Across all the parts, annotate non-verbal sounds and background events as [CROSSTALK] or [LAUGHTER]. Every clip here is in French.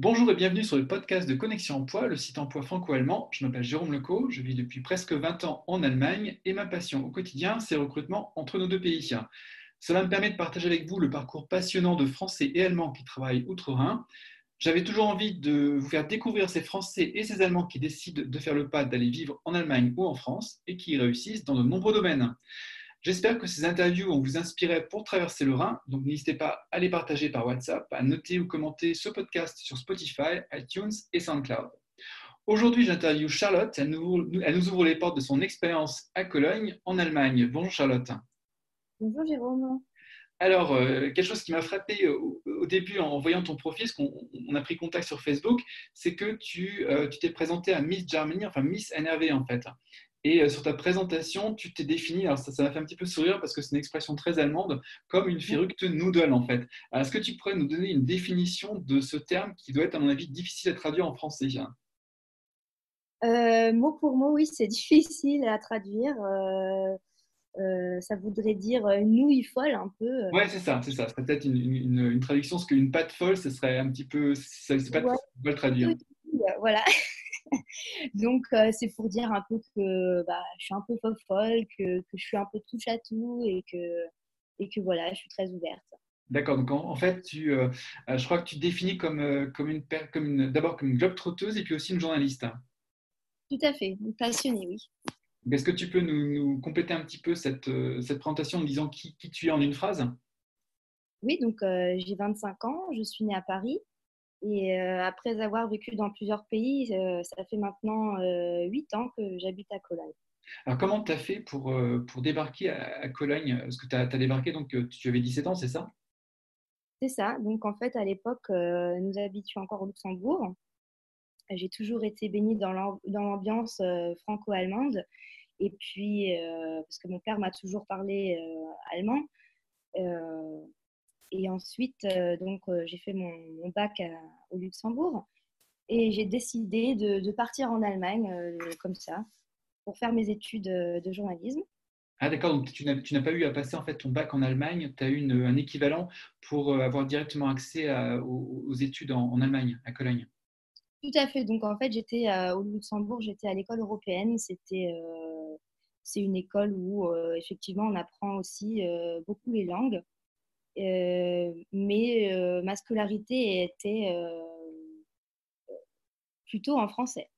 Bonjour et bienvenue sur le podcast de Connexion Emploi, le site emploi franco-allemand. Je m'appelle Jérôme Leco, je vis depuis presque 20 ans en Allemagne et ma passion au quotidien, c'est le recrutement entre nos deux pays. Cela me permet de partager avec vous le parcours passionnant de Français et Allemands qui travaillent outre-Rhin. J'avais toujours envie de vous faire découvrir ces Français et ces Allemands qui décident de faire le pas d'aller vivre en Allemagne ou en France et qui réussissent dans de nombreux domaines. J'espère que ces interviews vont vous inspirer pour traverser le Rhin. Donc n'hésitez pas à les partager par WhatsApp, à noter ou commenter ce podcast sur Spotify, iTunes et SoundCloud. Aujourd'hui, j'interviewe Charlotte. Elle nous, elle nous, ouvre les portes de son expérience à Cologne, en Allemagne. Bonjour Charlotte. Bonjour Jérôme. Alors, euh, quelque chose qui m'a frappé au, début en voyant ton profil, parce qu'on a pris contact sur Facebook, c'est que tu euh, t'es présenté à Miss Germany, enfin Miss NRV en fait. Et euh, sur ta présentation, tu t'es défini, alors ça m'a fait un petit peu sourire parce que c'est une expression très allemande, comme une verrückte Nudel en fait. Est-ce que tu pourrais nous donner une définition de ce terme qui doit être à mon avis difficile à traduire en français euh, Mot pour mot, oui, c'est difficile à traduire. Euh, ça voudrait dire une nouille folle un peu. Ouais, c'est ça, c'est ça. Ce serait peut-être une, traduction, parce qu'une pâte folle, ce serait un petit peu. C'est pas ouais. le traduire. Voilà. [LAUGHS] Donc, euh, c'est pour dire un peu que bah, je suis un peu folle, que, que, je suis un peu touche à tout et que, et que voilà, je suis très ouverte. D'accord, donc en, fait, tu, euh, euh, je crois que tu te définis comme, comme une, comme une d'abord comme une globe trotteuse et puis aussi une journaliste. Tout à fait, passionnée, oui. Est-ce que tu peux nous, nous, compléter un petit peu cette, cette présentation en disant qui, qui, tu es en une phrase? Oui, donc j'ai 25 ans, je suis née à Paris. Et euh, après avoir vécu dans plusieurs pays, euh, ça fait maintenant euh, huit ans que j'habite à Cologne. Alors, comment tu as fait pour, pour débarquer à, Cologne? Parce que tu as, débarqué, donc tu avais 17 ans, c'est ça? C'est ça. Donc, en fait, à l'époque, nous habitions encore au Luxembourg. J'ai toujours été baignée dans l'ambiance franco-allemande. Et puis, parce que mon père m'a toujours parlé allemand. Et ensuite, euh, donc, euh, j'ai fait mon, bac au Luxembourg et j'ai décidé de, partir en Allemagne euh, comme ça pour faire mes études de journalisme. Ah d'accord, donc tu n'as pas eu à passer en fait ton bac en Allemagne, tu as eu un équivalent pour avoir directement accès aux, études en, Allemagne, à Cologne. Tout à fait, donc en fait j'étais au Luxembourg, j'étais à l'école européenne, c'était c'est une école où effectivement on apprend aussi beaucoup les langues. Euh, mais euh, ma scolarité était euh, plutôt en français.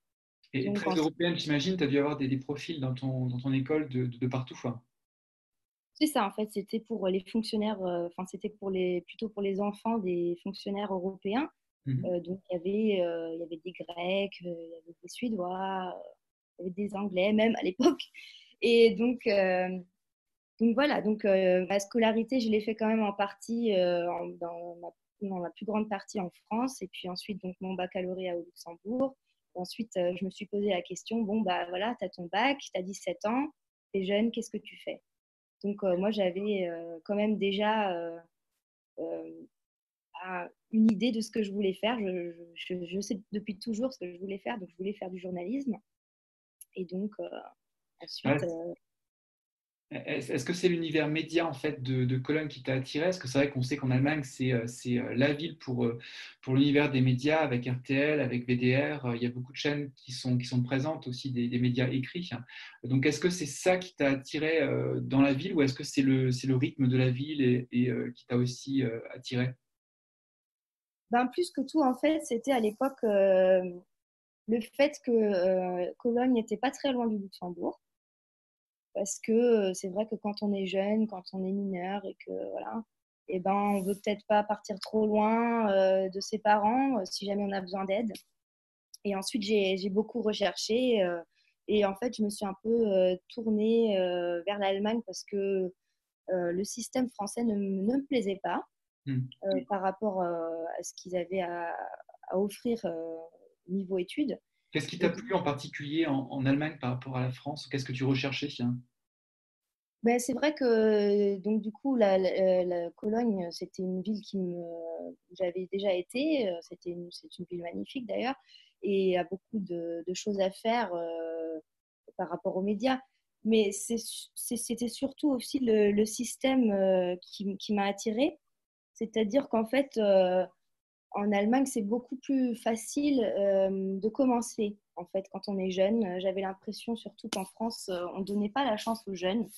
Et très européenne, j'imagine, tu as dû avoir des, profils dans ton, dans ton école de, de, partout. C'est ça, en fait, c'était pour les fonctionnaires, enfin, c'était pour les, plutôt pour les enfants des fonctionnaires européens. Mmh donc, il y, avait, il y avait des Grecs, il y avait des Suédois, il y avait des Anglais, même à l'époque. Et donc, donc voilà, donc euh, ma scolarité, je l'ai fait quand même en partie euh, dans, la plus grande partie en France, et puis ensuite donc mon baccalauréat au Luxembourg. ensuite, euh, je me suis posé la question bon bah voilà, tu as ton bac, tu as 17 ans, tu es jeune, qu'est-ce que tu fais? Donc moi, j'avais quand même déjà une idée de ce que je voulais faire. Je, je, sais depuis toujours ce que je voulais faire, donc je voulais faire du journalisme. Et donc ensuite. Est-ce que c'est l'univers média en fait de, Cologne qui t'a attiré? Parce que c'est vrai qu'on sait qu'en Allemagne c'est euh, euh, la ville pour, euh, pour l'univers des médias avec RTL, avec VDR. Il y a beaucoup de chaînes qui sont, qui sont présentes aussi des, médias écrits. Donc est-ce que c'est ça qui t'a attiré dans la ville ou est-ce que c'est le, le rythme de la ville et, qui t'a aussi attiré? Ben, Plus que tout en fait c'était à l'époque le fait que Cologne n'était pas très loin du Luxembourg parce que c'est vrai que quand on est jeune, quand on est mineur et que voilà, et eh ben on veut peut-être pas partir trop loin euh, de ses parents euh, si jamais on a besoin d'aide. Et ensuite j'ai beaucoup recherché et en fait je me suis un peu tournée vers l'Allemagne parce que le système français ne, ne me plaisait pas mmh. par rapport à ce qu'ils avaient à, à offrir niveau études. Qu'est-ce qui t'a plu en particulier en, Allemagne par rapport à la France? Qu'est-ce que tu recherchais ben, c'est vrai que donc du coup la, la, Cologne c'était une ville qui me j'avais déjà été euh, c'était c'est une ville magnifique d'ailleurs et il y a beaucoup de, choses à faire euh, par rapport aux médias. Mais c'était surtout aussi le, système euh, qui, qui m'a attirée. C'est-à-dire qu'en fait en Allemagne, c'est beaucoup plus facile de commencer, en fait, quand on est jeune. J'avais l'impression, surtout qu'en France, on ne donnait pas la chance aux jeunes.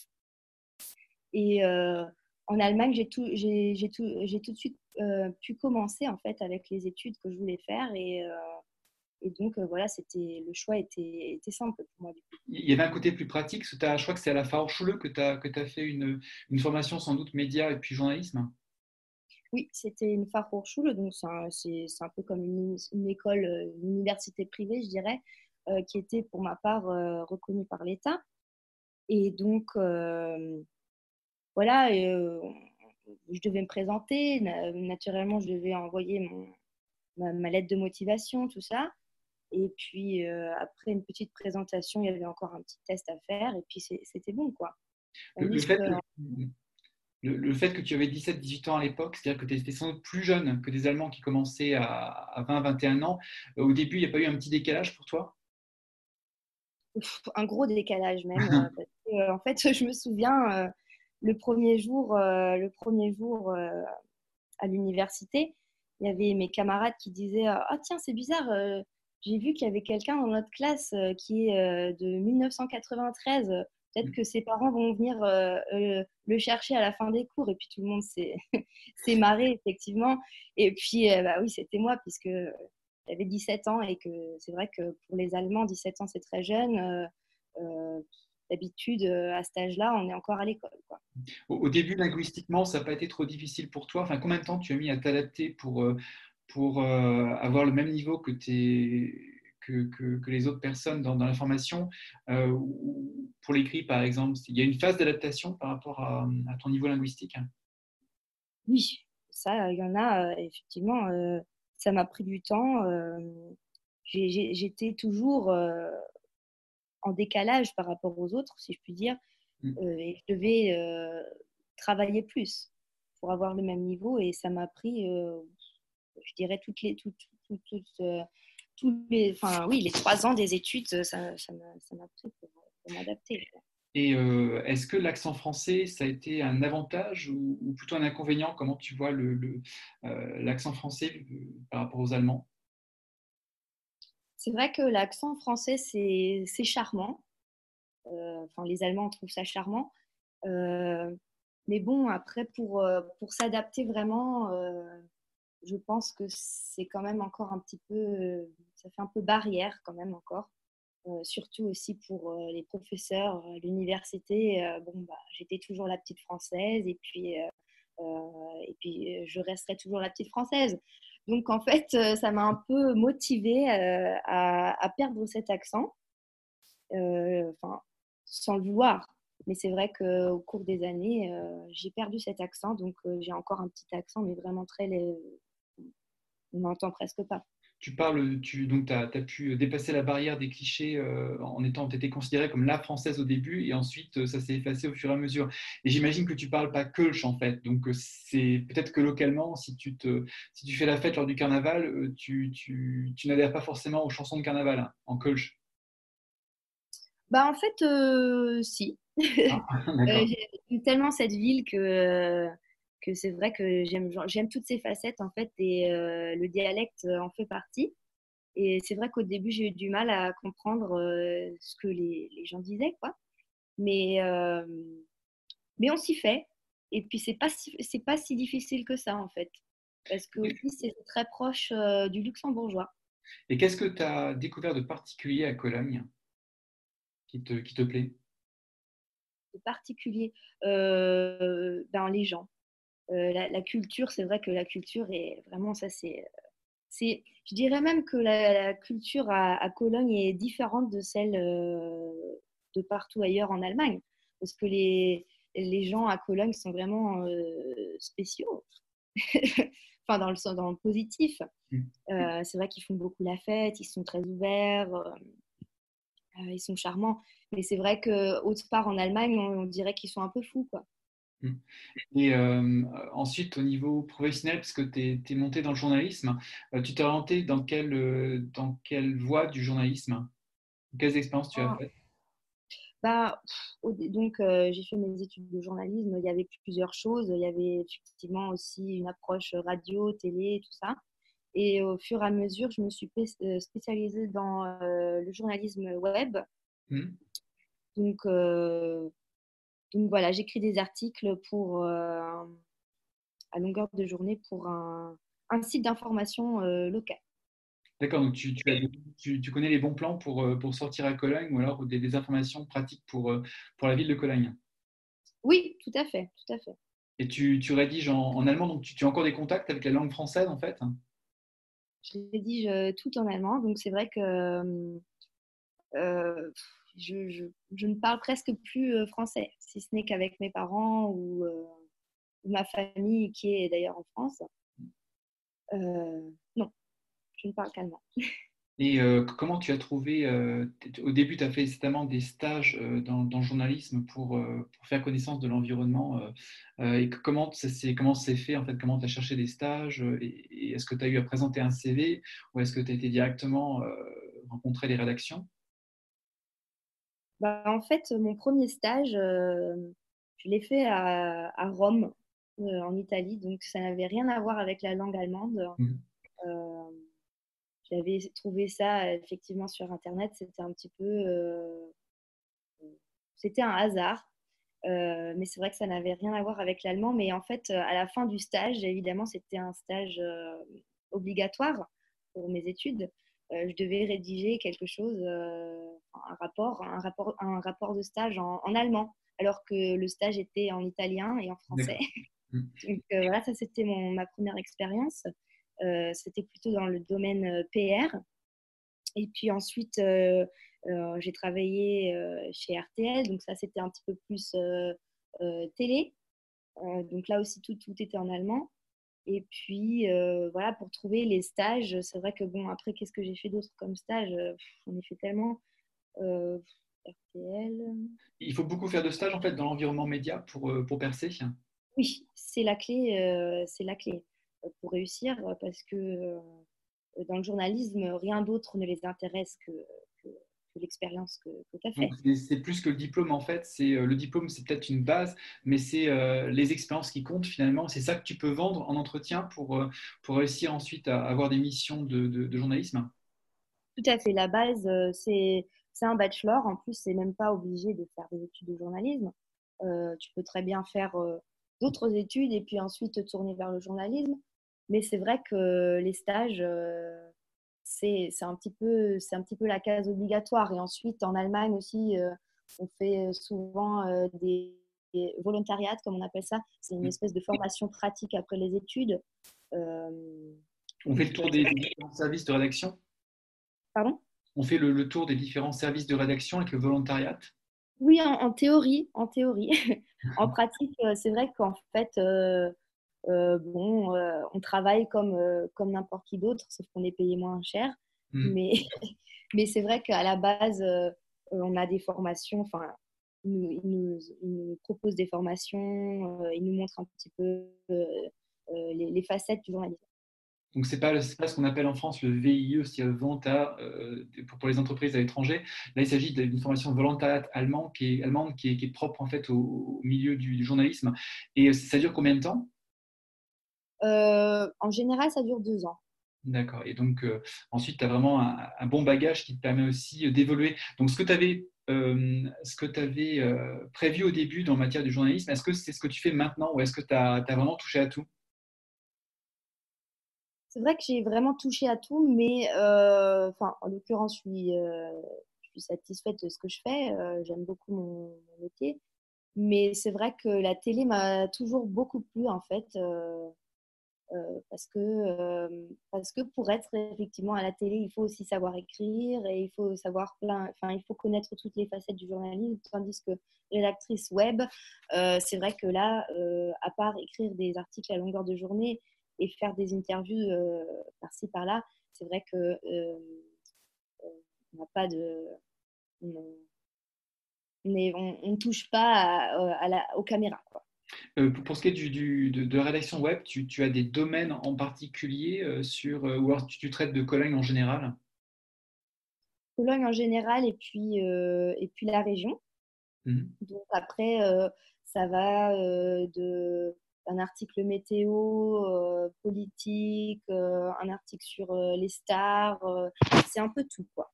Et en Allemagne, j'ai tout, j'ai, tout, tout de suite pu commencer, en fait, avec les études que je voulais faire. Et, donc, voilà, c'était, le choix était, simple pour moi. Il y avait un côté plus pratique. je crois que c'est à la Fachhochschule que tu as fait une, une formation, sans doute, média et puis journalisme. Oui, c'était une Fachhochschule, donc c'est un, peu comme une, école, euh, une université privée, je dirais, euh, qui était pour ma part euh, reconnue par l'État. Et donc, voilà, je devais me présenter. Naturellement, je devais envoyer mon, ma, lettre de motivation, tout ça. Et puis, après une petite présentation, il y avait encore un petit test à faire. Et puis, c'était bon, quoi. Le, fait le, fait que tu avais 17-18 ans à l'époque, c'est-à-dire que tu étais sans doute plus jeune que des Allemands qui commençaient à, 20-21 ans, euh, au début, il n'y a pas eu un petit décalage pour toi? Un gros décalage même. [LAUGHS] Euh, euh, en fait, je me souviens, le premier jour, le premier jour à l'université, il y avait mes camarades qui disaient Ah, tiens, c'est bizarre, j'ai vu qu'il y avait quelqu'un dans notre classe qui est de 1993 Peut-être mm. que ses parents vont venir euh, euh, le chercher à la fin des cours et puis tout le monde s'est [LAUGHS] marré, effectivement. Et puis, euh, bah oui, c'était moi, puisque j'avais 17 ans et que c'est vrai que pour les Allemands, 17 ans, c'est très jeune. D'habitude, à cet âge-là, on est encore à l'école. Au, au, début, linguistiquement, ça n'a pas été trop difficile pour toi enfin, Combien de temps tu as mis à t'adapter pour, pour avoir le même niveau que tes que, les autres personnes dans, la formation euh, Pour l'écrit, par exemple, il y a une phase d'adaptation par rapport à, ton niveau linguistique Oui, ça, il y en a, euh, effectivement. Euh, ça m'a pris du temps. J'étais toujours en décalage par rapport aux autres, si je puis dire. Mm. et je devais travailler plus pour avoir le même niveau. Et ça m'a pris, je dirais, toutes les, toutes, toutes, tous les, enfin, oui, les trois ans des études, ça, m'a pris pour, m'adapter. Et euh, est-ce que l'accent français, ça a été un avantage ou, plutôt un inconvénient? Comment tu vois l'accent le, euh, l'accent français euh, par rapport aux Allemands? C'est vrai que l'accent français, c'est charmant. enfin, les Allemands trouvent ça charmant. mais bon, après, pour, pour s'adapter vraiment, je pense que c'est quand même encore un petit peu, ça fait un peu barrière quand même encore. Euh, surtout aussi pour euh, les professeurs à l'université. bon, bah, j'étais toujours la petite française et puis, et puis je resterai toujours la petite française. Donc en fait, ça m'a un peu motivée à, perdre cet accent, enfin, sans le vouloir. Mais c'est vrai qu'au cours des années, j'ai perdu cet accent, donc j'ai encore un petit accent, mais vraiment très on n'entend presque pas. Tu parles, tu donc as, as, pu dépasser la barrière des clichés euh, en étant, tu étais considérée comme la française au début et ensuite euh, ça s'est effacé au fur et à mesure. Et j'imagine que tu parles pas Kölsch en fait, donc euh, c'est peut-être que localement, si tu, te, si tu fais la fête lors du carnaval, tu, tu, tu n'adhères pas forcément aux chansons de carnaval hein, en Kölsch. Bah en fait, si. Ah, [LAUGHS] J'aime tellement cette ville que que c'est vrai que j'aime toutes ces facettes en fait et euh, le dialecte en fait partie. Et c'est vrai qu'au début j'ai eu du mal à comprendre euh, ce que les, les, gens disaient quoi. Mais euh, mais on s'y fait. Et puis c'est pas c'est pas si difficile que ça en fait parce que aussi c'est très proche du luxembourgeois. Et qu'est-ce que tu as découvert de particulier à Cologne qui te, qui te plaît? De particulier, ben, les gens. Euh, la, culture, c'est vrai que la culture est vraiment ça, c'est. c'est je dirais même que la, culture à, Cologne est différente de celle euh, de partout ailleurs en Allemagne. Parce que les, les gens à Cologne sont vraiment euh, spéciaux. [LAUGHS] enfin, dans le, dans le positif. Mm. c'est vrai qu'ils font beaucoup la fête, ils sont très ouverts, ils sont charmants. Mais c'est vrai qu'autre part en Allemagne, on, on dirait qu'ils sont un peu fous. Quoi. Mmh. Et euh, ensuite, au niveau professionnel, parce que tu es, monté dans le journalisme, euh, tu t'es orienté dans quelle, euh, dans quelle voie du journalisme? Quelles expériences tu as ah. faites? Bah, donc, j'ai fait mes études de journalisme. Il y avait plusieurs choses. Il y avait effectivement aussi une approche radio, télé, tout ça. Et au fur et à mesure, je me suis spécialisée dans le journalisme web. Mmh. Donc, donc voilà, j'écris des articles pour, à longueur de journée pour un, un site d'information local. D'accord, donc tu, tu, tu, connais les bons plans pour, euh, pour sortir à Cologne ou alors des, informations pratiques pour, euh, pour la ville de Cologne? Oui, tout à fait, tout à fait. Et tu, tu rédiges en, allemand, donc tu, as encore des contacts avec la langue française en fait? Je rédige euh, tout en allemand, donc c'est vrai que je, ne parle presque plus français, si ce n'est qu'avec mes parents ou, ma famille qui est d'ailleurs en France. non, je ne parle qu'allemand. Et euh, comment tu as trouvé, euh, au début tu as fait certainement des stages euh, dans, le journalisme pour, faire connaissance de l'environnement, et comment ça s'est fait en fait, comment tu as cherché des stages, est-ce que tu as eu à présenter un CV, ou est-ce que tu as été directement rencontrer les rédactions? Bah, En fait, mon premier stage, je l'ai fait à, à Rome, en Italie, donc ça n'avait rien à voir avec la langue allemande. Mmh. J'avais trouvé ça effectivement sur Internet. C'était un petit peu. Euh, c'était un hasard. Euh, mais c'est vrai que ça n'avait rien à voir avec l'allemand. Mais en fait, à la fin du stage, évidemment, c'était un stage euh, obligatoire pour mes études. Je devais rédiger quelque chose, un rapport, un rapport, un rapport de stage en, allemand, alors que le stage était en italien et en français. Mmh. [LAUGHS] Donc voilà, ça c'était ma première expérience. Euh, c'était plutôt dans le domaine euh, PR. Et puis ensuite, euh, j'ai travaillé chez RTL, donc ça c'était un petit peu plus télé. donc là aussi, tout, tout était en allemand. Et puis, voilà, pour trouver les stages, c'est vrai que, bon, après, qu'est-ce que j'ai fait d'autre comme stage? On est fait tellement. RTL. Il faut beaucoup faire de stages, en fait, dans l'environnement média pour, pour percer Oui, c'est la clé. c'est la clé pour réussir parce que euh, dans le journalisme, rien d'autre ne les intéresse que, l'expérience que, tu as fait. C'est plus que le diplôme en fait. C'est euh, le diplôme, c'est peut-être une base, mais c'est euh, les expériences qui comptent finalement. C'est ça que tu peux vendre en entretien pour, pour réussir ensuite à avoir des missions de, de, journalisme? Tout à fait. La base, c'est c'est un bachelor. En plus, c'est même pas obligé de faire des études de journalisme. tu peux très bien faire d'autres études et puis ensuite te tourner vers le journalisme. Mais c'est vrai que les stages, euh, c'est un, petit peu, un petit peu la case obligatoire. Et ensuite, en Allemagne aussi, euh, on fait souvent euh, des, volontariats, comme on appelle ça. C'est une mmh. espèce de formation pratique après les études. on fait le tour des différents services de rédaction? Pardon? On fait le, tour des différents services de rédaction avec le volontariat? Oui, en, théorie. En théorie. [LAUGHS] en pratique, c'est vrai qu'en fait, euh, bon, euh, on travaille comme, euh, comme n'importe qui d'autre, sauf qu'on est payé moins cher. Hmm. Mais, [LAUGHS] mais c'est vrai qu'à la base, on a des formations, enfin, ils nous, nous, proposent des formations, ils nous montrent un petit peu les, facettes du journalisme. Donc, ce n'est pas, pas, ce qu'on appelle en France le VIE, c'est-à-dire volontariat pour, les entreprises à l'étranger. Là, il s'agit d'une formation volontariat allemande qui est, allemande qui est, propre en fait au, milieu du, journalisme. Et ça dure combien de temps? En général, ça dure deux ans. D'accord. Et donc, euh, ensuite, tu as vraiment un, bon bagage qui te permet aussi euh, d'évoluer. Donc, ce que tu avais, ce que avais prévu au début dans matière du journalisme, est-ce que c'est ce que tu fais maintenant ou est-ce que tu as, vraiment touché à tout? C'est vrai que j'ai vraiment touché à tout, mais enfin, en l'occurrence, je suis, je suis satisfaite de ce que je fais. J'aime beaucoup mon, métier. Mais c'est vrai que la télé m'a toujours beaucoup plu, en fait. Euh, parce, que, euh, parce que pour être effectivement à la télé, il faut aussi savoir écrire et il faut savoir plein, enfin, il faut connaître toutes les facettes du journalisme, tandis que rédactrice web, euh, c'est vrai que là, à part écrire des articles à longueur de journée et faire des interviews par-ci par-là, c'est vrai que on n'a pas de on ne touche pas à, la, aux caméras. Euh, pour ce qui est du, de, la rédaction web, tu, as des domaines en particulier euh, sur, euh, ou alors tu, traites de Cologne en général? Cologne en général et puis, et puis la région. Mmh. Donc après, ça va de, un article météo, politique, un article sur les stars. c'est un peu tout, quoi.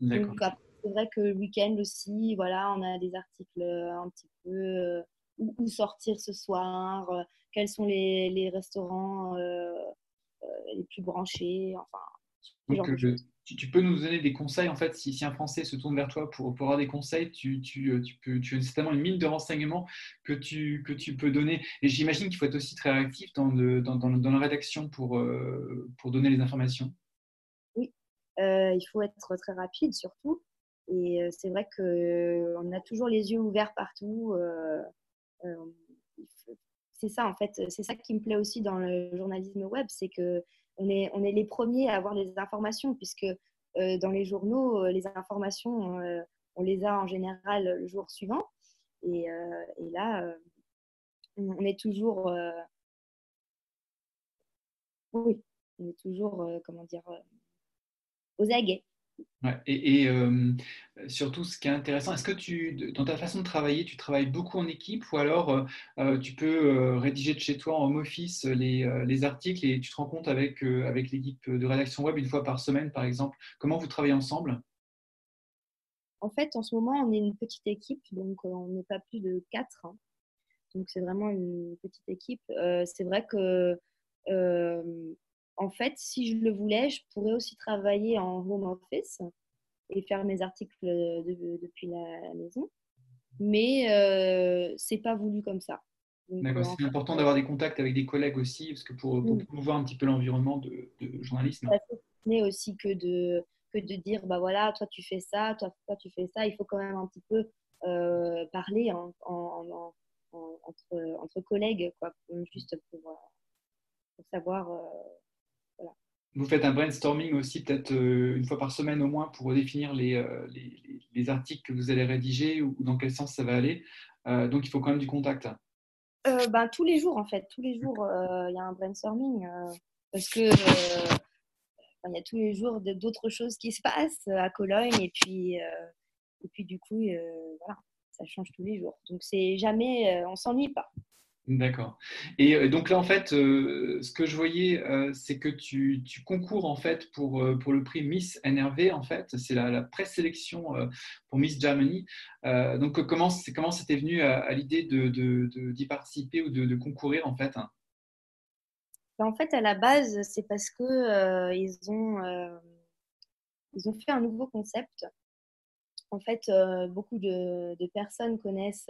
Donc, c'est vrai que le week-end aussi, voilà, on a des articles un petit peu où, sortir ce soir, quels sont les, les restaurants les plus branchés, enfin. Donc, tu, peux nous donner des conseils, en fait, si, si, un Français se tourne vers toi pour, pour avoir des conseils, tu, tu, euh, tu, peux, tu as certainement une mine de renseignements que tu, que tu peux donner. Et j'imagine qu'il faut être aussi très réactif dans, dans, dans, la rédaction pour, euh, pour donner les informations. Oui, euh, il faut être très rapide surtout. Et c'est vrai qu'on a toujours les yeux ouverts partout. C'est ça, en fait, c'est ça qui me plaît aussi dans le journalisme web, c'est que on est, on est les premiers à avoir les informations, puisque euh, dans les journaux, euh, les informations, euh, on les a en général le jour suivant. Et, et là, on est toujours. oui, on est toujours, comment dire, aux aguets et, euh, surtout, ce qui est intéressant, est-ce que tu, dans ta façon de travailler, tu travailles beaucoup en équipe ou alors euh, euh, tu peux rédiger de chez toi en home office les, articles et tu te rends compte avec, avec l'équipe de rédaction web une fois par semaine, par exemple? Comment vous travaillez ensemble? En fait, en ce moment, on est une petite équipe, donc on n'est pas plus de quatre. Hein. Donc c'est vraiment une petite équipe. c'est vrai que en fait, si je le voulais, je pourrais aussi travailler en home office et faire mes articles depuis la, maison. Mais euh, c'est pas voulu comme ça. D'accord, euh, c'est important d'avoir des contacts avec des collègues aussi, parce que pour, pour promouvoir un petit peu l'environnement de, journalisme. Ça n'est aussi que de, que de dire, bah voilà, toi tu fais ça, toi, toi tu fais ça. Il faut quand même un petit peu euh, parler en, entre, entre, collègues, quoi, juste pour, pour savoir vous faites un brainstorming aussi peut-être euh, une fois par semaine au moins pour définir euh, les, les, articles que vous allez rédiger ou dans quel sens ça va aller. Euh, donc il faut quand même du contact. ben, tous les jours en fait, tous les jours il y a un brainstorming parce que il y a tous les jours d'autres choses qui se passent à Cologne et puis et puis du coup voilà ça change tous les jours donc c'est jamais on s'ennuie pas. D'accord. Et euh, donc là, en fait, euh, ce que je voyais, euh, c'est que tu, concours en fait pour, pour le prix Miss NRV. En fait, c'est la, présélection pour Miss Germany. donc, comment comment c'était venu à, l'idée de, d'y participer ou de, concourir en fait? Ben, En fait, à la base, c'est parce que ils ont ils ont fait un nouveau concept. En fait, beaucoup de, personnes connaissent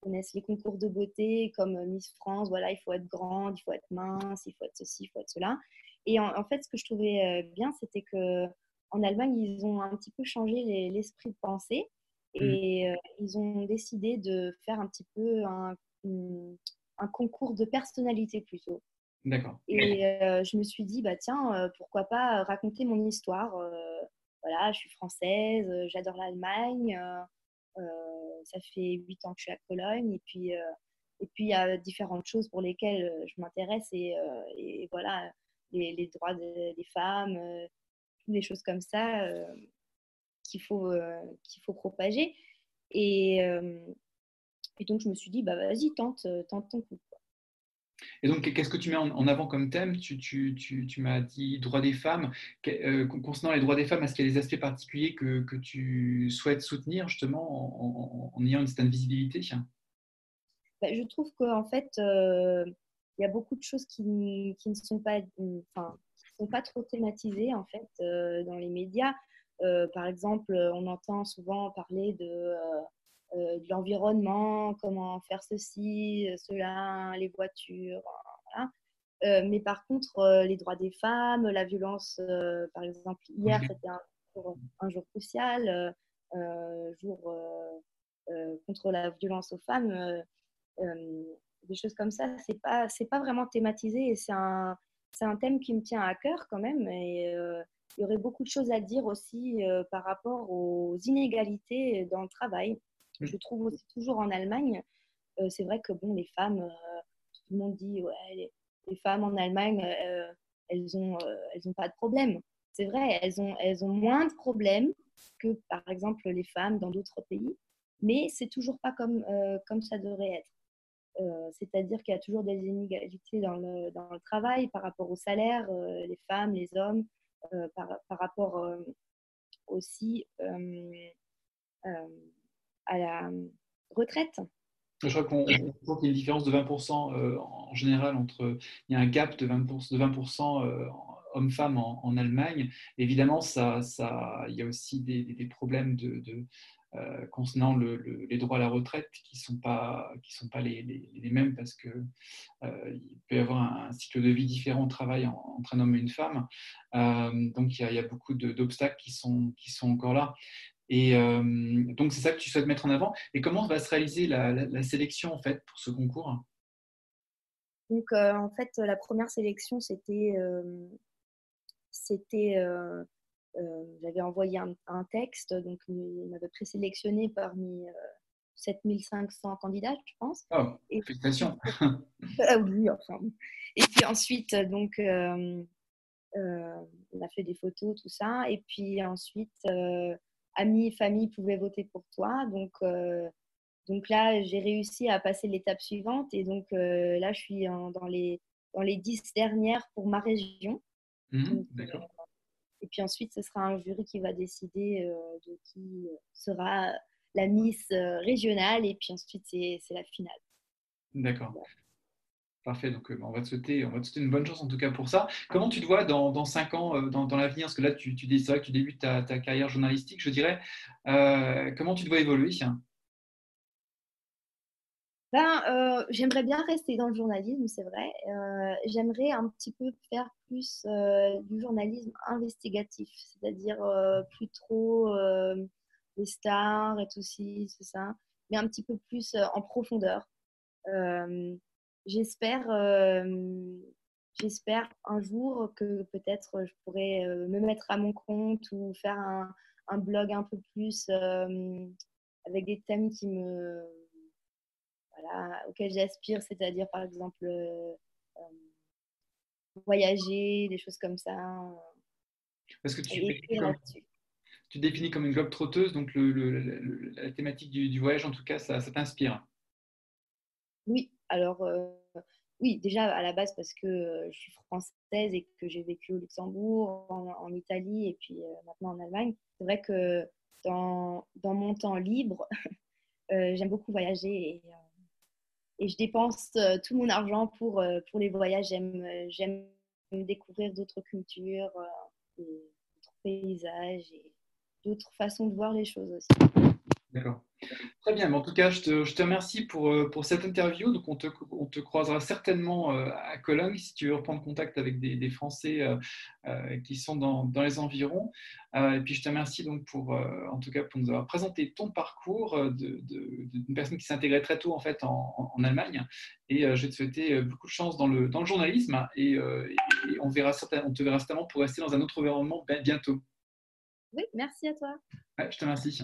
connaissent les concours de beauté comme euh, Miss France, voilà, il faut être grande, il faut être mince, il faut être ceci, il faut être cela. Et en, fait, ce que je trouvais euh, bien, c'était que en Allemagne, ils ont un petit peu changé l'esprit de pensée et mmh. euh, ils ont décidé de faire un petit peu un, un concours de personnalité plutôt. D'accord. Et je me suis dit, bah tiens, pourquoi pas raconter mon histoire. voilà, je suis française, j'adore l'Allemagne. Euh, ça fait huit ans que je suis à Cologne et puis euh, et puis il y a différentes choses pour lesquelles euh, je m'intéresse et, voilà les, droits des femmes, les choses comme ça qu'il faut qu'il faut propager et, et donc je me suis dit bah vas-y tente tente ton coup. Et donc, qu'est-ce que tu mets en avant comme thème? Tu, m'as dit droits des femmes. Euh, concernant les droits des femmes, est-ce qu'il y a des aspects particuliers que, tu souhaites soutenir justement en, ayant une certaine visibilité? Bah, Je trouve qu'en fait, euh, il y a beaucoup de choses qui, qui ne sont pas, enfin, sont pas trop thématisées en fait euh, dans les médias. par exemple, on entend souvent parler de de l'environnement, comment faire ceci, cela, les voitures. Voilà. Euh, mais par contre, les droits des femmes, la violence, par exemple, hier, c'était un, jour crucial, jour contre la violence aux femmes, des choses comme ça, c'est pas, pas vraiment thématisé et c'est un, un thème qui me tient à cœur quand même. Et il y aurait beaucoup de choses à dire aussi par rapport aux inégalités dans le travail. Je trouve aussi toujours en Allemagne, euh, c'est vrai que bon, les femmes, euh, tout le monde dit, ouais, les, femmes en Allemagne, euh, elles n'ont elles ont pas de problème. C'est vrai, elles ont, elles ont moins de problèmes que, par exemple, les femmes dans d'autres pays, mais c'est toujours pas comme, comme ça devrait être. c'est-à-dire qu'il y a toujours des inégalités dans le, dans le travail par rapport au salaire, les femmes, les hommes, par, par, rapport aussi à la retraite. Je crois qu'on qu'il y a une différence de 20% en général entre. Il y a un gap de 20%, de 20% hommes-femmes en, Allemagne. Évidemment, ça, ça, il y a aussi des, problèmes de, euh, concernant les droits à la retraite qui ne sont pas, qui sont pas les, les, mêmes parce qu'il euh, peut y avoir un, cycle de vie différent au travail entre un homme et une femme. Euh, donc il y, y, a, beaucoup d'obstacles qui sont, qui sont encore là. Et donc c'est ça que tu souhaites mettre en avant. Et comment va se réaliser la, la, sélection en fait pour ce concours? Donc en fait la première sélection c'était c'était euh, j'avais envoyé un, texte, donc il m'avait présélectionné parmi 7500 euh, candidats, je pense. Oh, et félicitations ah Oui, enfin. Et puis ensuite, donc, euh, on a fait des photos, tout ça. Et puis ensuite, amis, famille pouvaient voter pour toi. Donc, donc là, j'ai réussi à passer l'étape suivante. Et donc là, je suis dans, les, dans les dix dernières pour ma région. Mmh, d'accord. Et puis ensuite, ce sera un jury qui va décider euh, de qui euh, sera la Miss euh, régionale. Et puis ensuite, c'est la finale. D'accord. Parfait, donc on, va te souhaiter, on va une bonne chance en tout cas pour ça. Comment tu te vois dans, dans 5 ans, dans, dans l'avenir? Parce que là, tu, tu tu débutes ta, carrière journalistique, je dirais. comment tu te vois évoluer ben, euh, J'aimerais bien rester dans le journalisme, c'est vrai. Euh, j'aimerais un petit peu faire plus euh, du journalisme investigatif, c'est-à-dire plus trop les stars et tout ça, mais un petit peu plus en profondeur. J'espère j'espère un jour que peut-être je pourrais me mettre à mon compte ou faire un, un blog un peu plus avec des thèmes qui me auquel j'aspire, c'est-à-dire par exemple euh, euh, voyager, des choses comme ça. Parce que tu, tu définis comme une globe trotteuse, donc le, la thématique du, voyage, en tout cas, ça, ça t'inspire. Oui, alors euh, oui, déjà à la base parce que je suis française et que j'ai vécu au Luxembourg, en, Italie et puis maintenant en Allemagne. C'est vrai que dans, mon temps libre, [LAUGHS] j'aime beaucoup voyager et je dépense euh, tout mon argent pour, euh, pour les voyages. Euh, j'aime découvrir d'autres cultures, d'autres paysages et d'autres façons de voir les choses aussi. D'accord. Très bien, en tout cas, je te, je te remercie pour, euh, pour, cette interview. Donc, on te, on te, croisera certainement euh, à Cologne si tu veux reprendre contact avec des, des Français euh, qui sont dans, dans les environs. et puis, je te remercie donc pour, en tout cas, pour nous avoir présenté ton parcours d'une personne qui s'est intégrée très tôt en fait en, en, Allemagne. Et je vais te souhaiter beaucoup de chance dans le, dans le journalisme et, on, verra on te verra certainement pour rester dans un autre environnement bientôt. Oui, merci à toi. je te remercie.